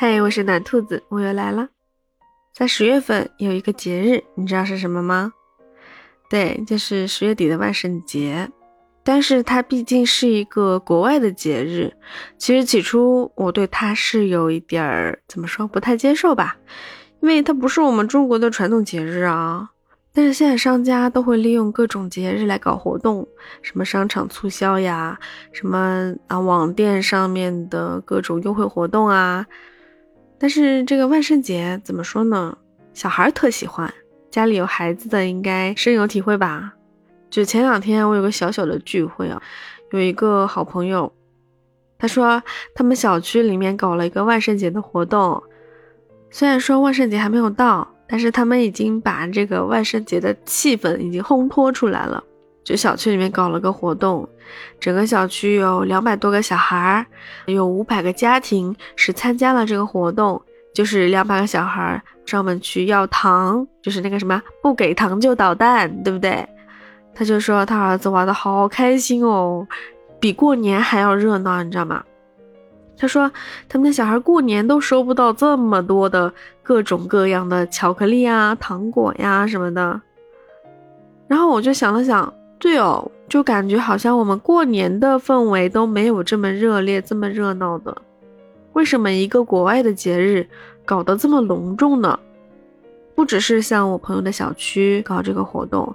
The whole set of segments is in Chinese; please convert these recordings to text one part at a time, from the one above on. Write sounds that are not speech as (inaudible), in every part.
嘿，我是暖兔子，我又来了。在十月份有一个节日，你知道是什么吗？对，就是十月底的万圣节。但是它毕竟是一个国外的节日，其实起初我对它是有一点儿怎么说不太接受吧，因为它不是我们中国的传统节日啊。但是现在商家都会利用各种节日来搞活动，什么商场促销呀，什么啊网店上面的各种优惠活动啊。但是这个万圣节怎么说呢？小孩特喜欢，家里有孩子的应该深有体会吧。就前两天我有个小小的聚会啊，有一个好朋友，他说他们小区里面搞了一个万圣节的活动，虽然说万圣节还没有到。但是他们已经把这个万圣节的气氛已经烘托出来了，就小区里面搞了个活动，整个小区有两百多个小孩儿，有五百个家庭是参加了这个活动，就是两百个小孩儿上门去要糖，就是那个什么不给糖就捣蛋，对不对？他就说他儿子玩的好开心哦，比过年还要热闹，你知道吗？他说，他们的小孩过年都收不到这么多的各种各样的巧克力啊、糖果呀什么的。然后我就想了想，对哦，就感觉好像我们过年的氛围都没有这么热烈、这么热闹的。为什么一个国外的节日搞得这么隆重呢？不只是像我朋友的小区搞这个活动，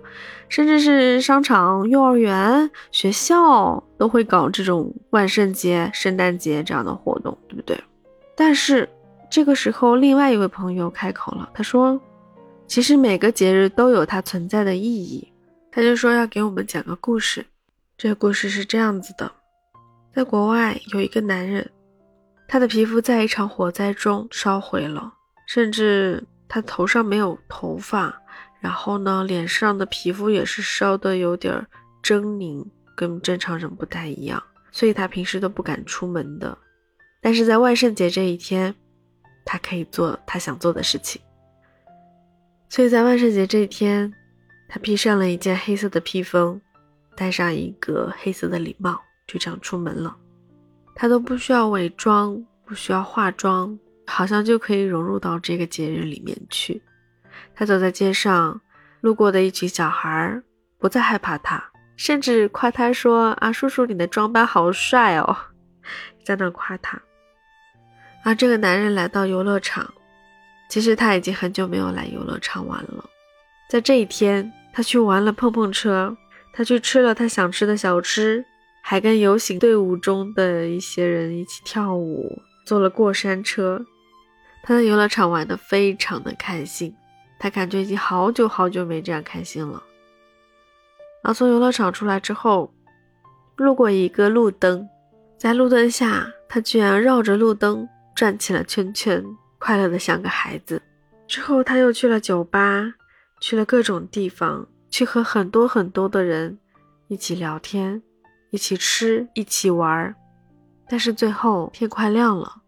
甚至是商场、幼儿园、学校都会搞这种万圣节、圣诞节这样的活动，对不对？但是这个时候，另外一位朋友开口了，他说：“其实每个节日都有它存在的意义。”他就说要给我们讲个故事。这个故事是这样子的：在国外有一个男人，他的皮肤在一场火灾中烧毁了，甚至。他头上没有头发，然后呢，脸上的皮肤也是烧的有点狰狞，跟正常人不太一样，所以他平时都不敢出门的。但是在万圣节这一天，他可以做他想做的事情。所以在万圣节这一天，他披上了一件黑色的披风，戴上一个黑色的礼帽，就这样出门了。他都不需要伪装，不需要化妆。好像就可以融入到这个节日里面去。他走在街上，路过的一群小孩不再害怕他，甚至夸他说：“啊，叔叔，你的装扮好帅哦！” (laughs) 在那夸他。而这个男人来到游乐场，其实他已经很久没有来游乐场玩了。在这一天，他去玩了碰碰车，他去吃了他想吃的小吃，还跟游行队伍中的一些人一起跳舞，坐了过山车。他在游乐场玩的非常的开心，他感觉已经好久好久没这样开心了。然后从游乐场出来之后，路过一个路灯，在路灯下，他居然绕着路灯转起了圈圈，快乐的像个孩子。之后他又去了酒吧，去了各种地方，去和很多很多的人一起聊天，一起吃，一起玩儿。但是最后天快亮了。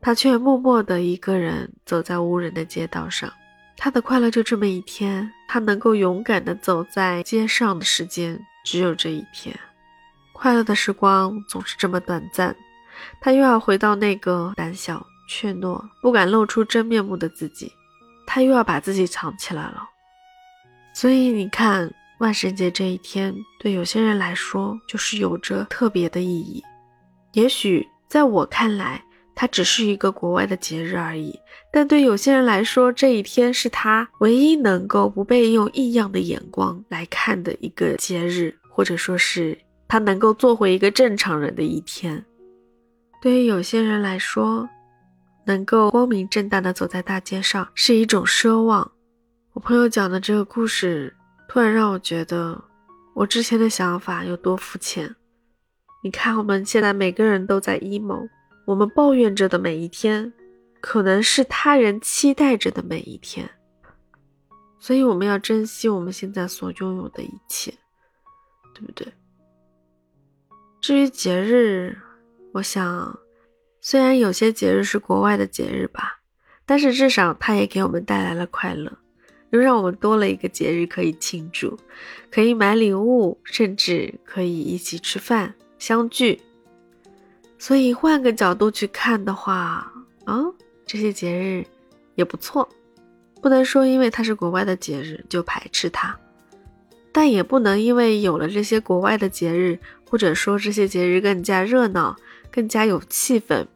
他却默默的一个人走在无人的街道上，他的快乐就这么一天，他能够勇敢的走在街上的时间只有这一天，快乐的时光总是这么短暂，他又要回到那个胆小怯懦、不敢露出真面目的自己，他又要把自己藏起来了。所以你看，万圣节这一天对有些人来说就是有着特别的意义，也许在我看来。它只是一个国外的节日而已，但对有些人来说，这一天是他唯一能够不被用异样的眼光来看的一个节日，或者说是他能够做回一个正常人的一天。对于有些人来说，能够光明正大的走在大街上是一种奢望。我朋友讲的这个故事，突然让我觉得我之前的想法有多肤浅。你看，我们现在每个人都在 emo。我们抱怨着的每一天，可能是他人期待着的每一天，所以我们要珍惜我们现在所拥有的一切，对不对？至于节日，我想，虽然有些节日是国外的节日吧，但是至少它也给我们带来了快乐，又让我们多了一个节日可以庆祝，可以买礼物，甚至可以一起吃饭相聚。所以换个角度去看的话，啊，这些节日也不错，不能说因为它是国外的节日就排斥它，但也不能因为有了这些国外的节日，或者说这些节日更加热闹、更加有气氛，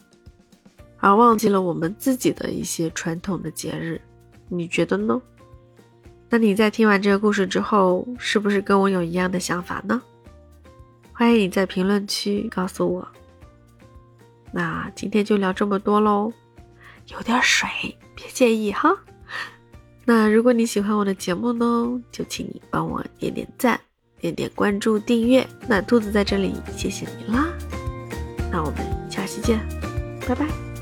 而忘记了我们自己的一些传统的节日。你觉得呢？那你在听完这个故事之后，是不是跟我有一样的想法呢？欢迎你在评论区告诉我。那今天就聊这么多喽，有点水，别介意哈。那如果你喜欢我的节目呢，就请你帮我点点赞、点点关注、订阅。那兔子在这里，谢谢你啦。那我们下期见，拜拜。